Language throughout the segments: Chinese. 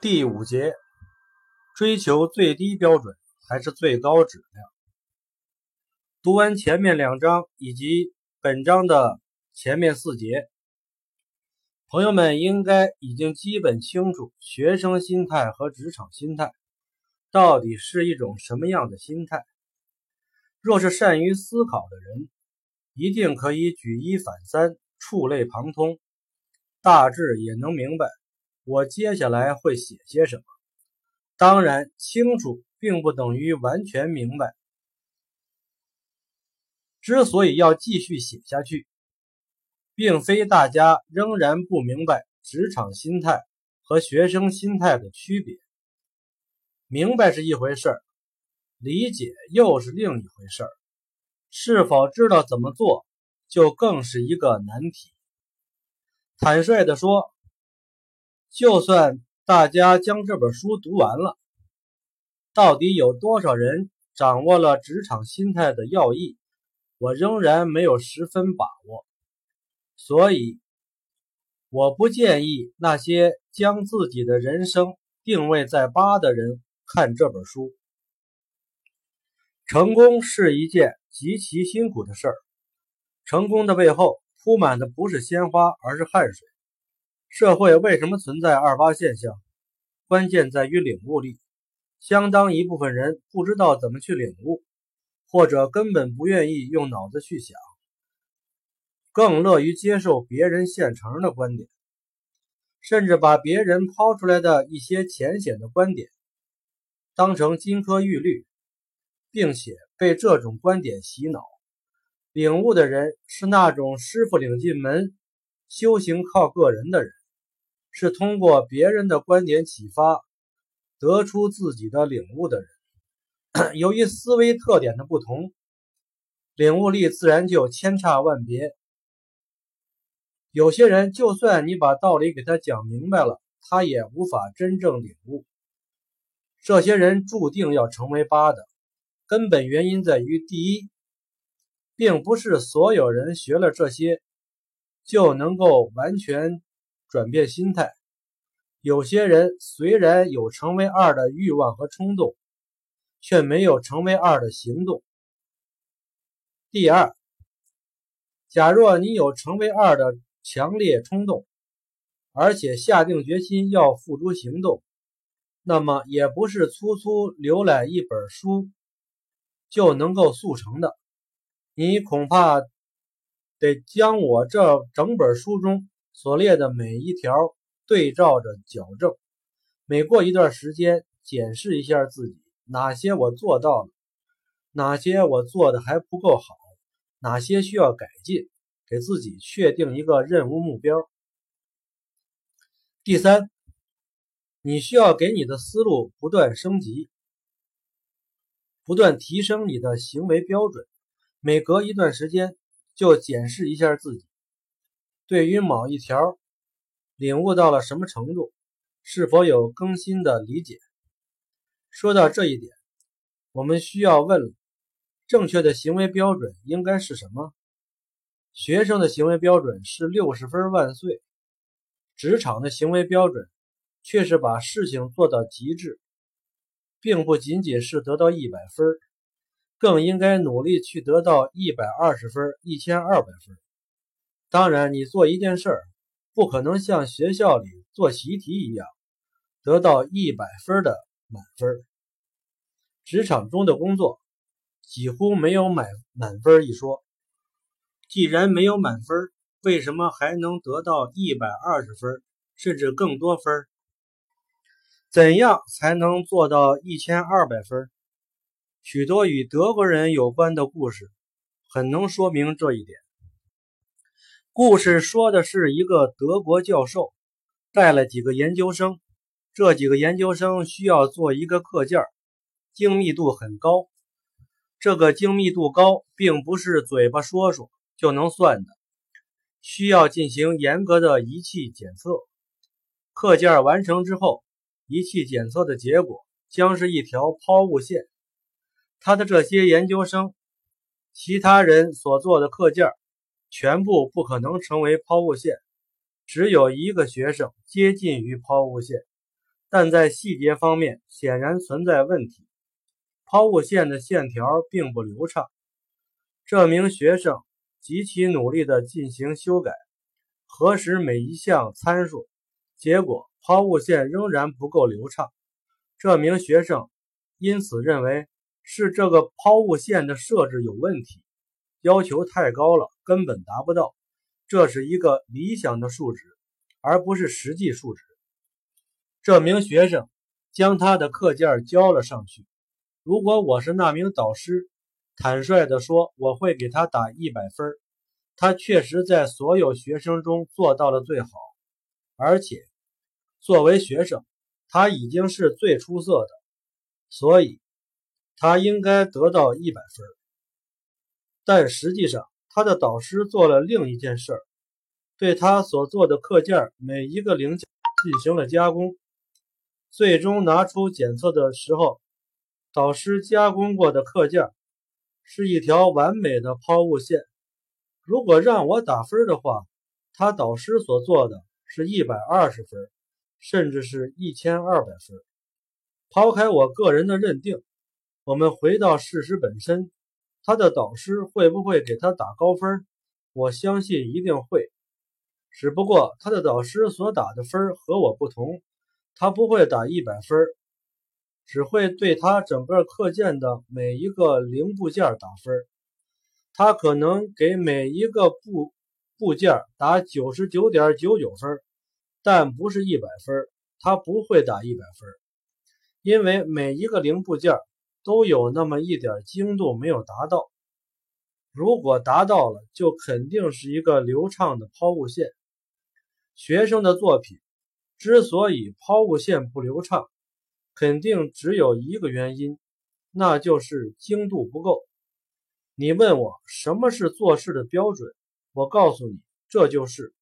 第五节，追求最低标准还是最高质量？读完前面两章以及本章的前面四节，朋友们应该已经基本清楚学生心态和职场心态到底是一种什么样的心态。若是善于思考的人，一定可以举一反三，触类旁通，大致也能明白。我接下来会写些什么？当然，清楚并不等于完全明白。之所以要继续写下去，并非大家仍然不明白职场心态和学生心态的区别。明白是一回事儿，理解又是另一回事儿。是否知道怎么做，就更是一个难题。坦率地说。就算大家将这本书读完了，到底有多少人掌握了职场心态的要义，我仍然没有十分把握。所以，我不建议那些将自己的人生定位在八的人看这本书。成功是一件极其辛苦的事儿，成功的背后铺满的不是鲜花，而是汗水。社会为什么存在二八现象？关键在于领悟力。相当一部分人不知道怎么去领悟，或者根本不愿意用脑子去想，更乐于接受别人现成的观点，甚至把别人抛出来的一些浅显的观点当成金科玉律，并且被这种观点洗脑。领悟的人是那种师傅领进门，修行靠个人的人。是通过别人的观点启发，得出自己的领悟的人。由于思维特点的不同，领悟力自然就千差万别。有些人，就算你把道理给他讲明白了，他也无法真正领悟。这些人注定要成为八的，根本原因在于：第一，并不是所有人学了这些就能够完全。转变心态，有些人虽然有成为二的欲望和冲动，却没有成为二的行动。第二，假若你有成为二的强烈冲动，而且下定决心要付诸行动，那么也不是粗粗浏览一本书就能够速成的。你恐怕得将我这整本书中。所列的每一条对照着矫正，每过一段时间检视一下自己，哪些我做到了，哪些我做的还不够好，哪些需要改进，给自己确定一个任务目标。第三，你需要给你的思路不断升级，不断提升你的行为标准，每隔一段时间就检视一下自己。对于某一条领悟到了什么程度，是否有更新的理解？说到这一点，我们需要问：正确的行为标准应该是什么？学生的行为标准是六十分万岁，职场的行为标准却是把事情做到极致，并不仅仅是得到一百分，更应该努力去得到一百二十分、一千二百分。当然，你做一件事儿，不可能像学校里做习题一样得到一百分的满分。职场中的工作几乎没有满满分一说。既然没有满分，为什么还能得到一百二十分甚至更多分？怎样才能做到一千二百分？许多与德国人有关的故事很能说明这一点。故事说的是一个德国教授带了几个研究生，这几个研究生需要做一个课件，精密度很高。这个精密度高，并不是嘴巴说说就能算的，需要进行严格的仪器检测。课件完成之后，仪器检测的结果将是一条抛物线。他的这些研究生，其他人所做的课件。全部不可能成为抛物线，只有一个学生接近于抛物线，但在细节方面显然存在问题。抛物线的线条并不流畅。这名学生极其努力地进行修改，核实每一项参数，结果抛物线仍然不够流畅。这名学生因此认为是这个抛物线的设置有问题，要求太高了，根本达不到。这是一个理想的数值，而不是实际数值。这名学生将他的课件交了上去。如果我是那名导师，坦率地说，我会给他打一百分。他确实在所有学生中做到了最好，而且作为学生，他已经是最出色的，所以他应该得到一百分。但实际上，他的导师做了另一件事儿，对他所做的课件每一个零件进行了加工。最终拿出检测的时候，导师加工过的课件是一条完美的抛物线。如果让我打分的话，他导师所做的是一百二十分，甚至是一千二百分。抛开我个人的认定，我们回到事实本身，他的导师会不会给他打高分？我相信一定会，只不过他的导师所打的分和我不同。他不会打一百分，只会对他整个课件的每一个零部件打分。他可能给每一个部部件打九十九点九九分，但不是一百分。他不会打一百分，因为每一个零部件都有那么一点精度没有达到。如果达到了，就肯定是一个流畅的抛物线。学生的作品。之所以抛物线不流畅，肯定只有一个原因，那就是精度不够。你问我什么是做事的标准，我告诉你，这就是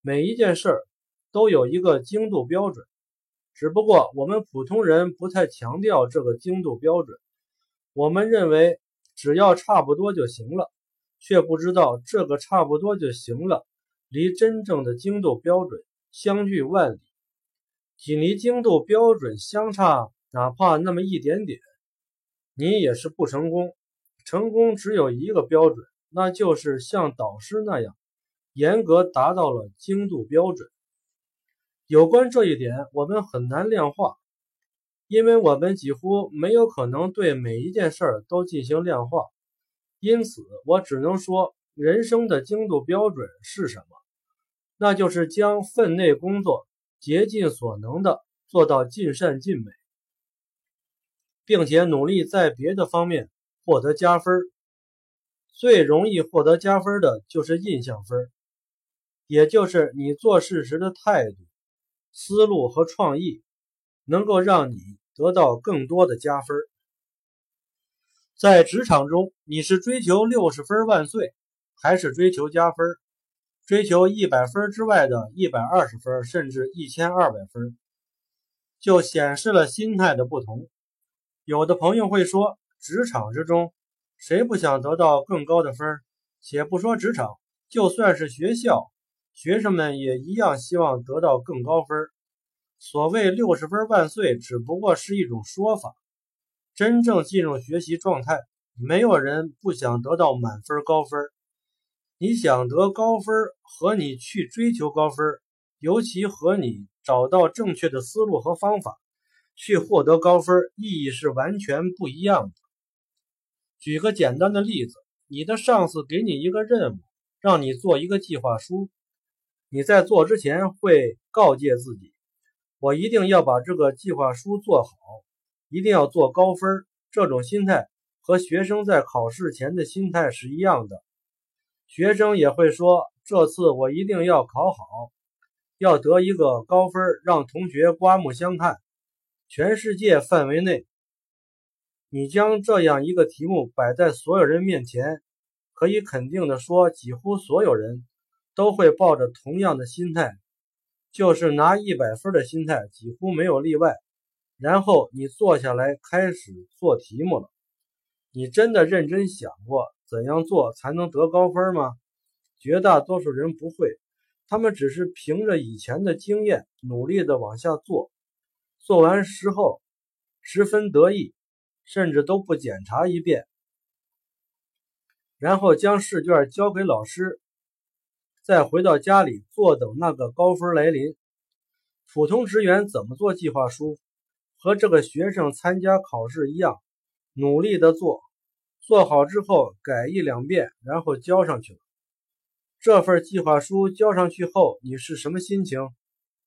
每一件事儿都有一个精度标准，只不过我们普通人不太强调这个精度标准，我们认为只要差不多就行了，却不知道这个差不多就行了，离真正的精度标准相距万里。仅离精度标准相差哪怕那么一点点，你也是不成功。成功只有一个标准，那就是像导师那样严格达到了精度标准。有关这一点，我们很难量化，因为我们几乎没有可能对每一件事儿都进行量化。因此，我只能说，人生的精度标准是什么？那就是将分内工作。竭尽所能的做到尽善尽美，并且努力在别的方面获得加分。最容易获得加分的就是印象分，也就是你做事时的态度、思路和创意，能够让你得到更多的加分。在职场中，你是追求六十分万岁，还是追求加分？追求一百分之外的一百二十分，甚至一千二百分，就显示了心态的不同。有的朋友会说，职场之中，谁不想得到更高的分？且不说职场，就算是学校，学生们也一样希望得到更高分。所谓六十分万岁，只不过是一种说法。真正进入学习状态，没有人不想得到满分高分。你想得高分和你去追求高分，尤其和你找到正确的思路和方法去获得高分，意义是完全不一样的。举个简单的例子，你的上司给你一个任务，让你做一个计划书。你在做之前会告诫自己：“我一定要把这个计划书做好，一定要做高分。”这种心态和学生在考试前的心态是一样的。学生也会说：“这次我一定要考好，要得一个高分，让同学刮目相看。”全世界范围内，你将这样一个题目摆在所有人面前，可以肯定的说，几乎所有人都会抱着同样的心态，就是拿一百分的心态，几乎没有例外。然后你坐下来开始做题目了，你真的认真想过？怎样做才能得高分吗？绝大多数人不会，他们只是凭着以前的经验努力的往下做。做完时后十分得意，甚至都不检查一遍，然后将试卷交给老师，再回到家里坐等那个高分来临。普通职员怎么做计划书？和这个学生参加考试一样，努力的做，做好之后改一两遍，然后交上去了。这份计划书交上去后，你是什么心情？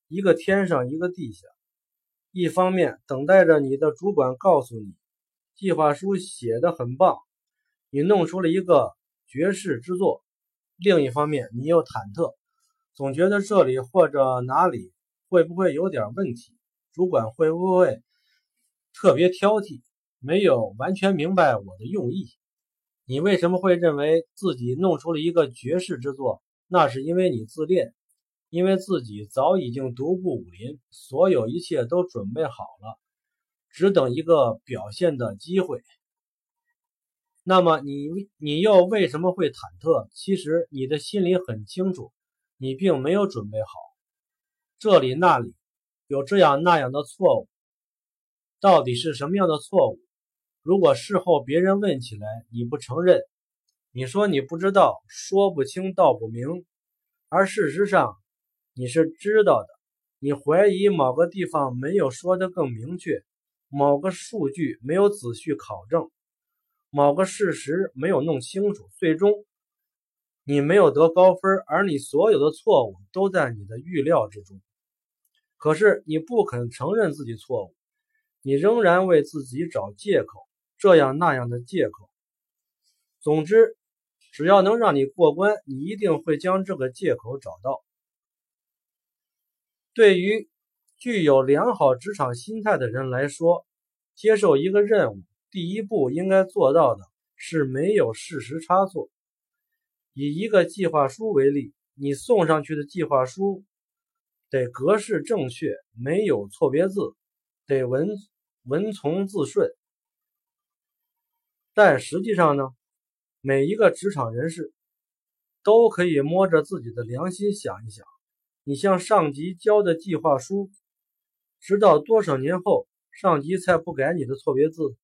一个天上一个地下。一方面等待着你的主管告诉你，计划书写的很棒，你弄出了一个绝世之作；另一方面你又忐忑，总觉得这里或者哪里会不会有点问题。主管会不会特别挑剔？没有完全明白我的用意。你为什么会认为自己弄出了一个绝世之作？那是因为你自恋，因为自己早已经独步武林，所有一切都准备好了，只等一个表现的机会。那么你你又为什么会忐忑？其实你的心里很清楚，你并没有准备好。这里那里。有这样那样的错误，到底是什么样的错误？如果事后别人问起来，你不承认，你说你不知道，说不清道不明，而事实上你是知道的。你怀疑某个地方没有说得更明确，某个数据没有仔细考证，某个事实没有弄清楚，最终你没有得高分，而你所有的错误都在你的预料之中。可是你不肯承认自己错误，你仍然为自己找借口，这样那样的借口。总之，只要能让你过关，你一定会将这个借口找到。对于具有良好职场心态的人来说，接受一个任务，第一步应该做到的是没有事实差错。以一个计划书为例，你送上去的计划书。得格式正确，没有错别字，得文文从字顺。但实际上呢，每一个职场人士都可以摸着自己的良心想一想：你向上级交的计划书，直到多少年后，上级才不改你的错别字，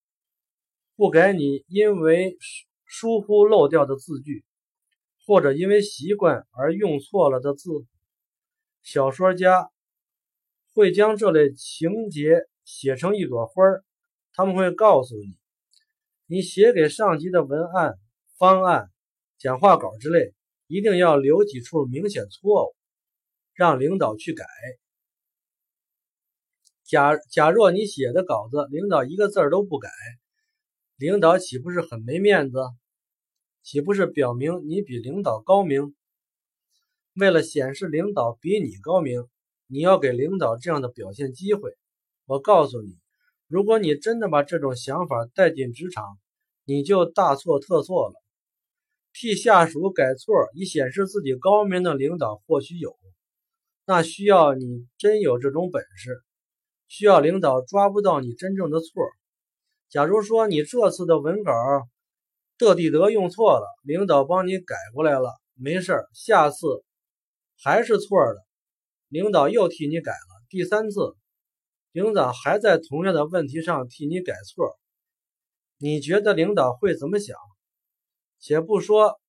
不改你因为疏忽漏掉的字句，或者因为习惯而用错了的字。小说家会将这类情节写成一朵花儿，他们会告诉你，你写给上级的文案、方案、讲话稿之类，一定要留几处明显错误，让领导去改。假假若你写的稿子，领导一个字儿都不改，领导岂不是很没面子？岂不是表明你比领导高明？为了显示领导比你高明，你要给领导这样的表现机会。我告诉你，如果你真的把这种想法带进职场，你就大错特错了。替下属改错以显示自己高明的领导或许有，那需要你真有这种本事，需要领导抓不到你真正的错。假如说你这次的文稿的地德用错了，领导帮你改过来了，没事下次。还是错的，领导又替你改了第三次，领导还在同样的问题上替你改错，你觉得领导会怎么想？且不说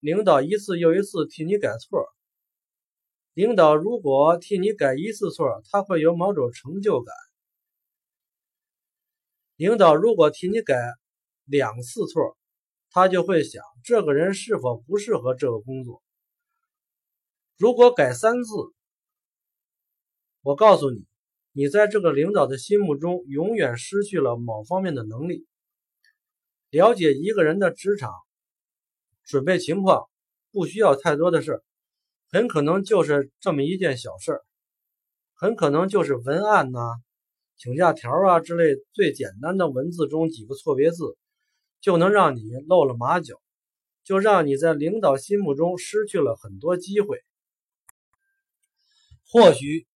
领导一次又一次替你改错，领导如果替你改一次错，他会有某种成就感；领导如果替你改两次错，他就会想这个人是否不适合这个工作。如果改三次，我告诉你，你在这个领导的心目中永远失去了某方面的能力。了解一个人的职场准备情况，不需要太多的事很可能就是这么一件小事很可能就是文案呢、请假条啊之类最简单的文字中几个错别字，就能让你露了马脚，就让你在领导心目中失去了很多机会。或许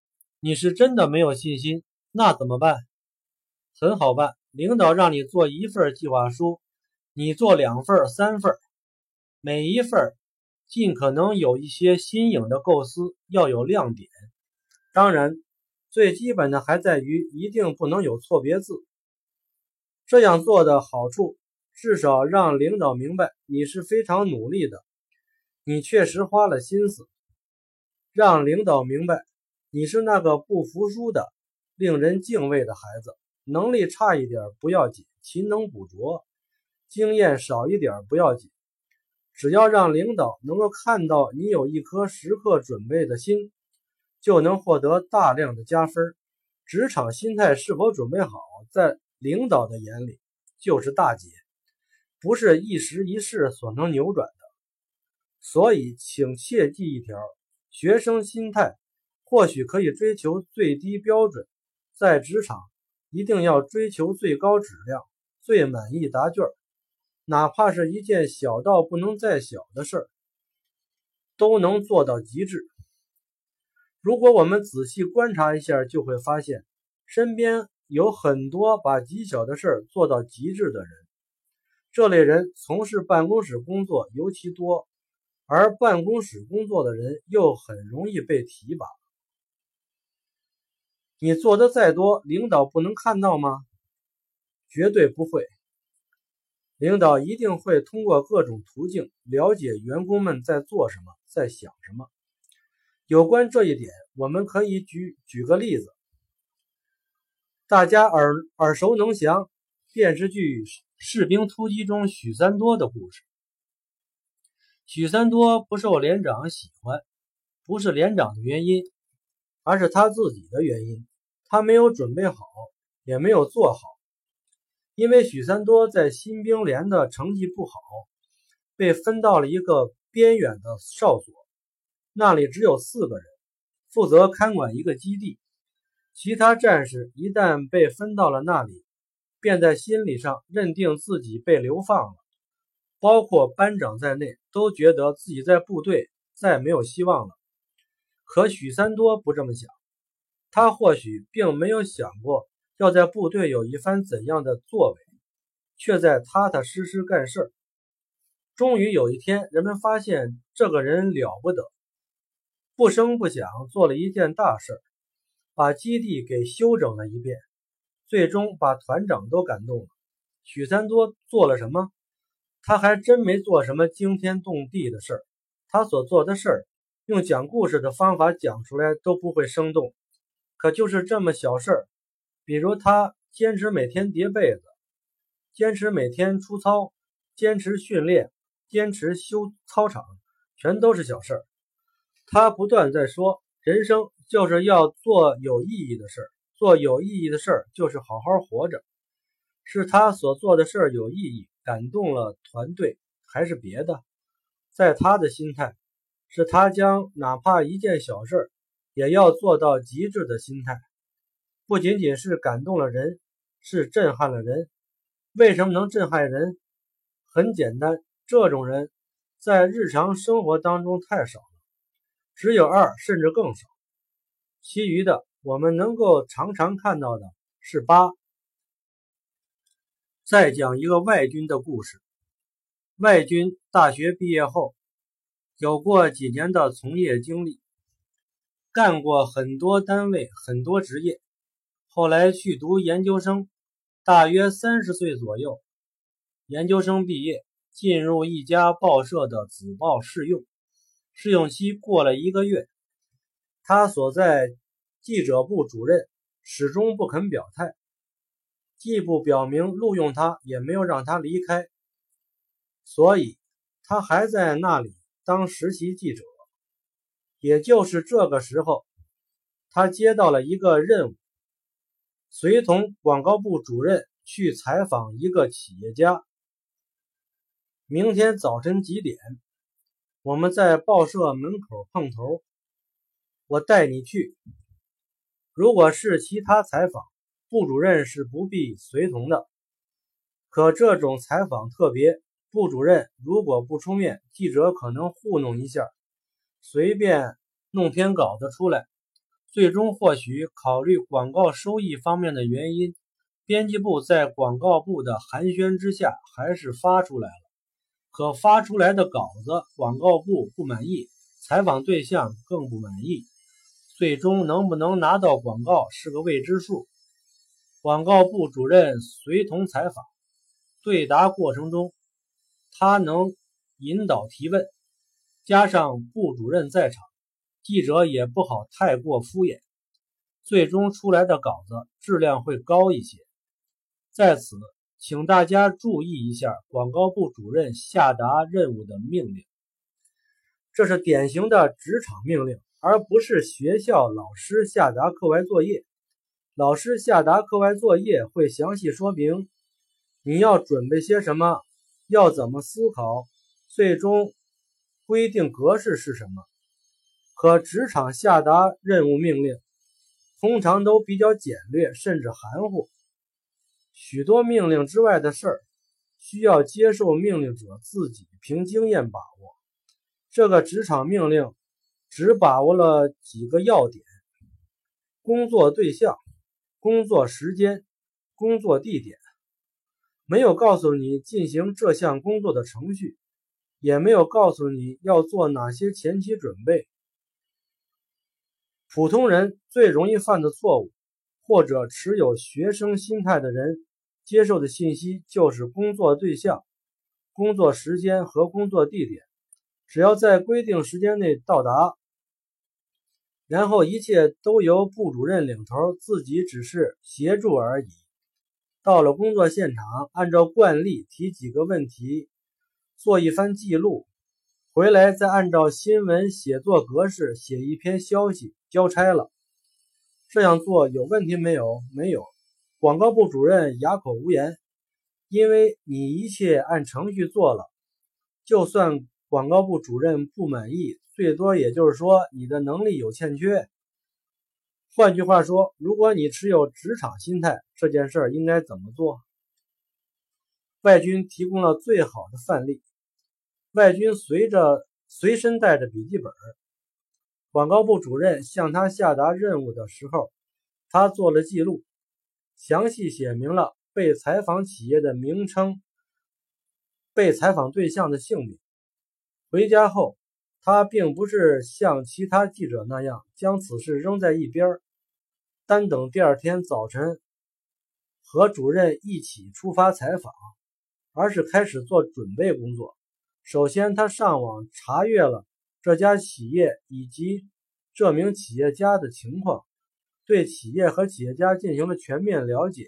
你是真的没有信心，那怎么办？很好办，领导让你做一份计划书，你做两份、三份，每一份尽可能有一些新颖的构思，要有亮点。当然，最基本的还在于一定不能有错别字。这样做的好处，至少让领导明白你是非常努力的，你确实花了心思。让领导明白你是那个不服输的、令人敬畏的孩子。能力差一点不要紧，勤能补拙；经验少一点不要紧，只要让领导能够看到你有一颗时刻准备的心，就能获得大量的加分。职场心态是否准备好，在领导的眼里就是大姐，不是一时一事所能扭转的。所以，请切记一条：学生心态或许可以追求最低标准，在职场。一定要追求最高质量、最满意答卷哪怕是一件小到不能再小的事儿，都能做到极致。如果我们仔细观察一下，就会发现身边有很多把极小的事儿做到极致的人。这类人从事办公室工作尤其多，而办公室工作的人又很容易被提拔。你做的再多，领导不能看到吗？绝对不会。领导一定会通过各种途径了解员工们在做什么，在想什么。有关这一点，我们可以举举个例子。大家耳耳熟能详电视剧《士兵突击》中许三多的故事。许三多不受连长喜欢，不是连长的原因，而是他自己的原因。他没有准备好，也没有做好，因为许三多在新兵连的成绩不好，被分到了一个边远的哨所，那里只有四个人，负责看管一个基地。其他战士一旦被分到了那里，便在心理上认定自己被流放了，包括班长在内，都觉得自己在部队再没有希望了。可许三多不这么想。他或许并没有想过要在部队有一番怎样的作为，却在踏踏实实干事。终于有一天，人们发现这个人了不得，不声不响做了一件大事，把基地给修整了一遍，最终把团长都感动了。许三多做了什么？他还真没做什么惊天动地的事儿。他所做的事儿，用讲故事的方法讲出来都不会生动。可就是这么小事儿，比如他坚持每天叠被子，坚持每天出操，坚持训练，坚持修操场，全都是小事儿。他不断在说，人生就是要做有意义的事儿，做有意义的事儿就是好好活着。是他所做的事儿有意义，感动了团队，还是别的？在他的心态，是他将哪怕一件小事儿。也要做到极致的心态，不仅仅是感动了人，是震撼了人。为什么能震撼人？很简单，这种人在日常生活当中太少，只有二甚至更少。其余的，我们能够常常看到的是八。再讲一个外军的故事。外军大学毕业后，有过几年的从业经历。干过很多单位，很多职业，后来去读研究生，大约三十岁左右，研究生毕业，进入一家报社的子报试用，试用期过了一个月，他所在记者部主任始终不肯表态，既不表明录用他，也没有让他离开，所以他还在那里当实习记者。也就是这个时候，他接到了一个任务，随同广告部主任去采访一个企业家。明天早晨几点？我们在报社门口碰头，我带你去。如果是其他采访，部主任是不必随同的。可这种采访特别，部主任如果不出面，记者可能糊弄一下。随便弄篇稿子出来，最终或许考虑广告收益方面的原因，编辑部在广告部的寒暄之下还是发出来了。可发出来的稿子，广告部不满意，采访对象更不满意，最终能不能拿到广告是个未知数。广告部主任随同采访，对答过程中，他能引导提问，加上部主任在场，记者也不好太过敷衍，最终出来的稿子质量会高一些。在此，请大家注意一下广告部主任下达任务的命令，这是典型的职场命令。而不是学校老师下达课外作业。老师下达课外作业会详细说明你要准备些什么，要怎么思考，最终规定格式是什么。可职场下达任务命令通常都比较简略，甚至含糊。许多命令之外的事儿，需要接受命令者自己凭经验把握。这个职场命令。只把握了几个要点：工作对象、工作时间、工作地点，没有告诉你进行这项工作的程序，也没有告诉你要做哪些前期准备。普通人最容易犯的错误，或者持有学生心态的人接受的信息就是工作对象、工作时间和工作地点，只要在规定时间内到达。然后一切都由部主任领头，自己只是协助而已。到了工作现场，按照惯例提几个问题，做一番记录，回来再按照新闻写作格式写一篇消息，交差了。这样做有问题没有？没有。广告部主任哑口无言，因为你一切按程序做了，就算广告部主任不满意。最多也就是说你的能力有欠缺。换句话说，如果你持有职场心态，这件事儿应该怎么做？外军提供了最好的范例。外军随着随身带着笔记本，广告部主任向他下达任务的时候，他做了记录，详细写明了被采访企业的名称、被采访对象的姓名。回家后。他并不是像其他记者那样将此事扔在一边，单等第二天早晨和主任一起出发采访，而是开始做准备工作。首先，他上网查阅了这家企业以及这名企业家的情况，对企业和企业家进行了全面了解。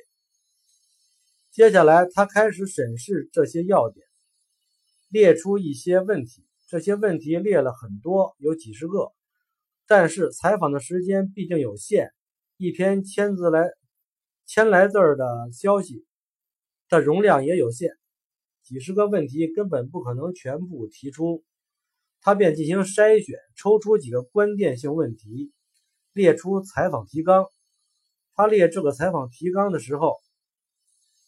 接下来，他开始审视这些要点，列出一些问题。这些问题列了很多，有几十个，但是采访的时间毕竟有限，一篇千字来千来字的消息的容量也有限，几十个问题根本不可能全部提出，他便进行筛选，抽出几个关键性问题，列出采访提纲。他列这个采访提纲的时候，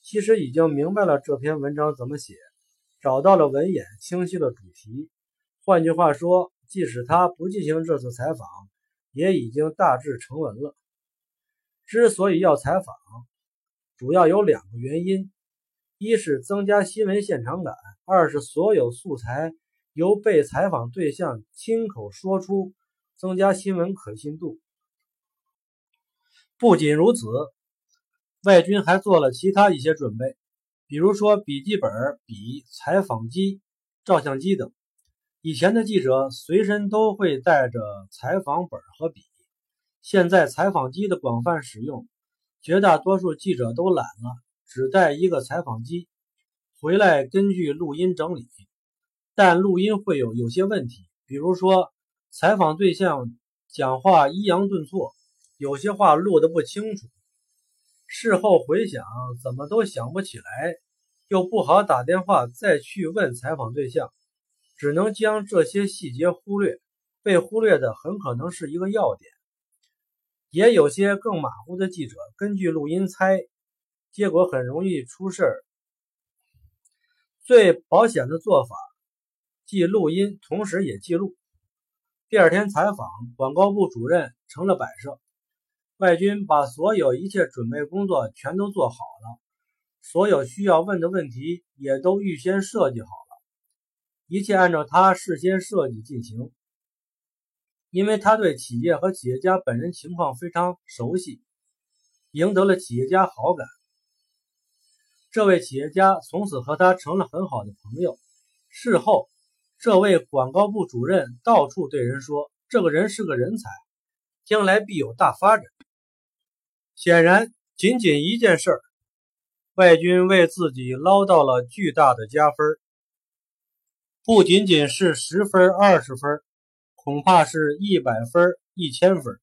其实已经明白了这篇文章怎么写，找到了文眼清晰的主题。换句话说，即使他不进行这次采访，也已经大致成文了。之所以要采访，主要有两个原因：一是增加新闻现场感；二是所有素材由被采访对象亲口说出，增加新闻可信度。不仅如此，外军还做了其他一些准备，比如说笔记本、笔、采访机、照相机等。以前的记者随身都会带着采访本和笔，现在采访机的广泛使用，绝大多数记者都懒了，只带一个采访机，回来根据录音整理。但录音会有有些问题，比如说采访对象讲话抑扬顿挫，有些话录得不清楚，事后回想怎么都想不起来，又不好打电话再去问采访对象。只能将这些细节忽略，被忽略的很可能是一个要点。也有些更马虎的记者根据录音猜，结果很容易出事儿。最保险的做法，既录音，同时也记录。第二天采访，广告部主任成了摆设，外军把所有一切准备工作全都做好了，所有需要问的问题也都预先设计好了。一切按照他事先设计进行。因为他对企业和企业家本人情况非常熟悉，赢得了企业家好感。这位企业家从此和他成了很好的朋友。事后，这位广告部主任到处对人说：“这个人是个人才，将来必有大发展。”显然，仅仅一件事儿，外军为自己捞到了巨大的加分，不仅仅是十分、二十分。恐怕是一百分、一千分。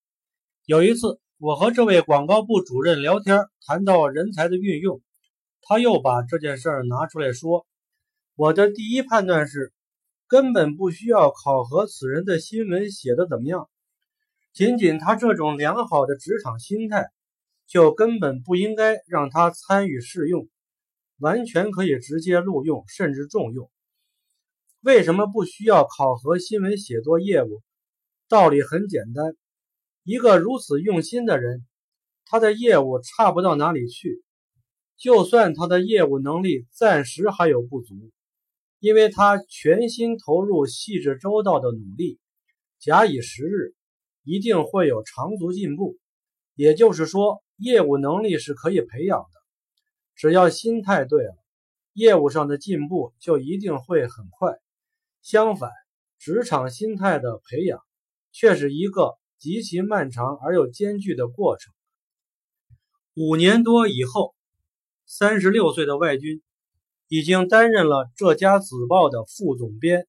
有一次，我和这位广告部主任聊天，谈到人才的运用，他又把这件事拿出来说。我的第一判断是，根本不需要考核此人的新闻写的怎么样，仅仅他这种良好的职场心态，就根本不应该让他参与试用，完全可以直接录用，甚至重用。为什么不需要考核新闻写作业务？道理很简单，一个如此用心的人，他的业务差不到哪里去。就算他的业务能力暂时还有不足，因为他全心投入、细致周到的努力，假以时日，一定会有长足进步。也就是说，业务能力是可以培养的，只要心态对了，业务上的进步就一定会很快。相反，职场心态的培养却是一个极其漫长而又艰巨的过程。五年多以后，三十六岁的外军已经担任了这家子报的副总编。